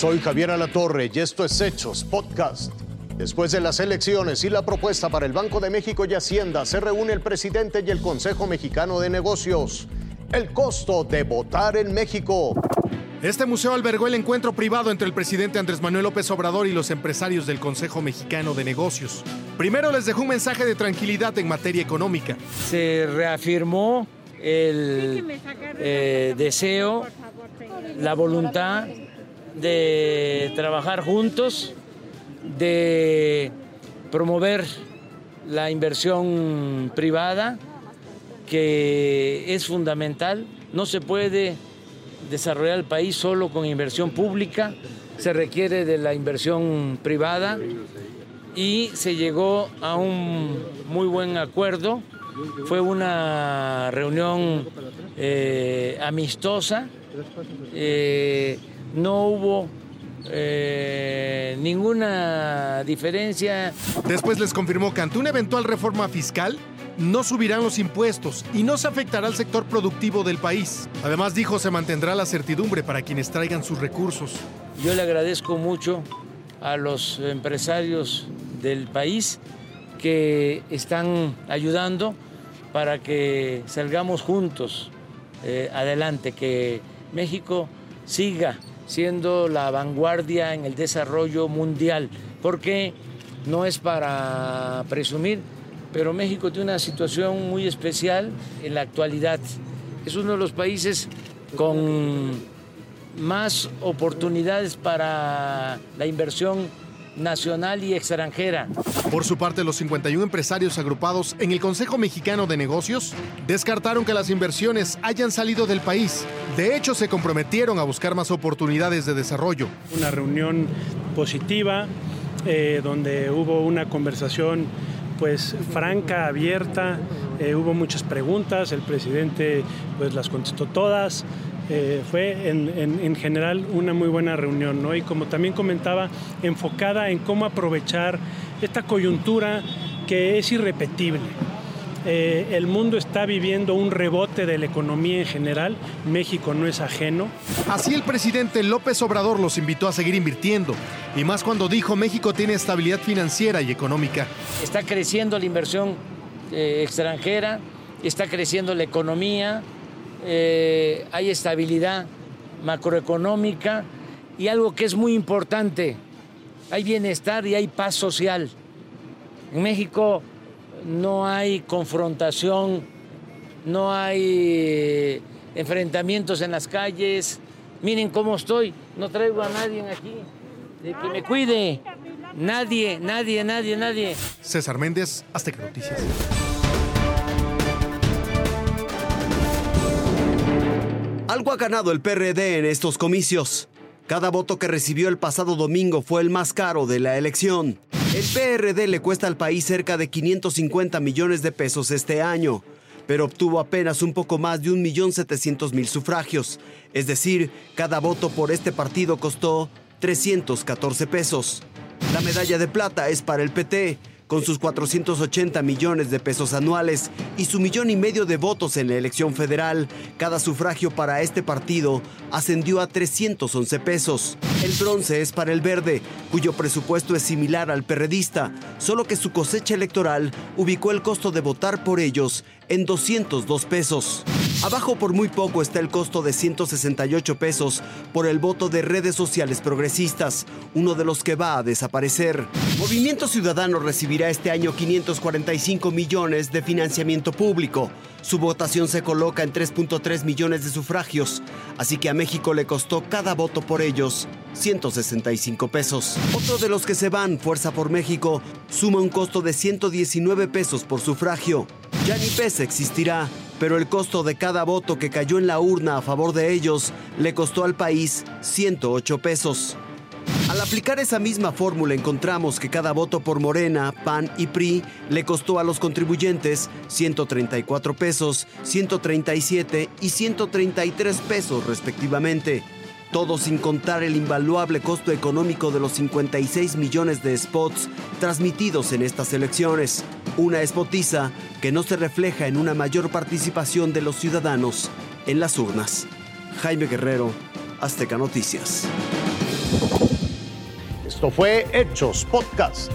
Soy Javier Alatorre y esto es Hechos Podcast. Después de las elecciones y la propuesta para el Banco de México y Hacienda, se reúne el presidente y el Consejo Mexicano de Negocios. El costo de votar en México. Este museo albergó el encuentro privado entre el presidente Andrés Manuel López Obrador y los empresarios del Consejo Mexicano de Negocios. Primero les dejó un mensaje de tranquilidad en materia económica. Se reafirmó el eh, deseo, la voluntad de trabajar juntos, de promover la inversión privada, que es fundamental. No se puede desarrollar el país solo con inversión pública, se requiere de la inversión privada y se llegó a un muy buen acuerdo. Fue una reunión eh, amistosa, eh, no hubo eh, ninguna diferencia. Después les confirmó que ante una eventual reforma fiscal no subirán los impuestos y no se afectará al sector productivo del país. Además dijo se mantendrá la certidumbre para quienes traigan sus recursos. Yo le agradezco mucho a los empresarios del país que están ayudando para que salgamos juntos eh, adelante, que México siga siendo la vanguardia en el desarrollo mundial, porque no es para presumir, pero México tiene una situación muy especial en la actualidad. Es uno de los países con más oportunidades para la inversión nacional y extranjera. Por su parte, los 51 empresarios agrupados en el Consejo Mexicano de Negocios descartaron que las inversiones hayan salido del país. De hecho, se comprometieron a buscar más oportunidades de desarrollo. Una reunión positiva eh, donde hubo una conversación pues franca, abierta, eh, hubo muchas preguntas, el presidente pues las contestó todas, eh, fue en, general una muy buena reunión, ¿no? Y como también comentaba, enfocada en cómo aprovechar esta coyuntura que es irrepetible. Eh, el mundo está viviendo un rebote de la economía en general, México no es ajeno. Así el presidente López Obrador los invitó a seguir invirtiendo, y más cuando dijo México tiene estabilidad financiera y económica. Está creciendo la inversión eh, extranjera, está creciendo la economía, eh, hay estabilidad macroeconómica y algo que es muy importante, hay bienestar y hay paz social. En México no hay confrontación, no hay eh, enfrentamientos en las calles. Miren cómo estoy, no traigo a nadie aquí de que me cuide. Nadie, nadie, nadie, nadie. César Méndez, Azteca Noticias. Algo ha ganado el PRD en estos comicios. Cada voto que recibió el pasado domingo fue el más caro de la elección. El PRD le cuesta al país cerca de 550 millones de pesos este año, pero obtuvo apenas un poco más de 1.700.000 sufragios. Es decir, cada voto por este partido costó 314 pesos. La medalla de plata es para el PT, con sus 480 millones de pesos anuales y su millón y medio de votos en la elección federal, cada sufragio para este partido ascendió a 311 pesos. El bronce es para el verde, cuyo presupuesto es similar al perredista, solo que su cosecha electoral ubicó el costo de votar por ellos en 202 pesos. Abajo por muy poco está el costo de 168 pesos por el voto de redes sociales progresistas, uno de los que va a desaparecer. Movimiento Ciudadano recibirá este año 545 millones de financiamiento público. Su votación se coloca en 3.3 millones de sufragios, así que a México le costó cada voto por ellos 165 pesos. Otro de los que se van, Fuerza por México, suma un costo de 119 pesos por sufragio. Ya ni PES existirá, pero el costo de cada voto que cayó en la urna a favor de ellos le costó al país 108 pesos. Al aplicar esa misma fórmula encontramos que cada voto por Morena, PAN y PRI le costó a los contribuyentes 134 pesos, 137 y 133 pesos respectivamente. Todo sin contar el invaluable costo económico de los 56 millones de spots transmitidos en estas elecciones. Una spotiza que no se refleja en una mayor participación de los ciudadanos en las urnas. Jaime Guerrero, Azteca Noticias. Esto fue Hechos Podcast.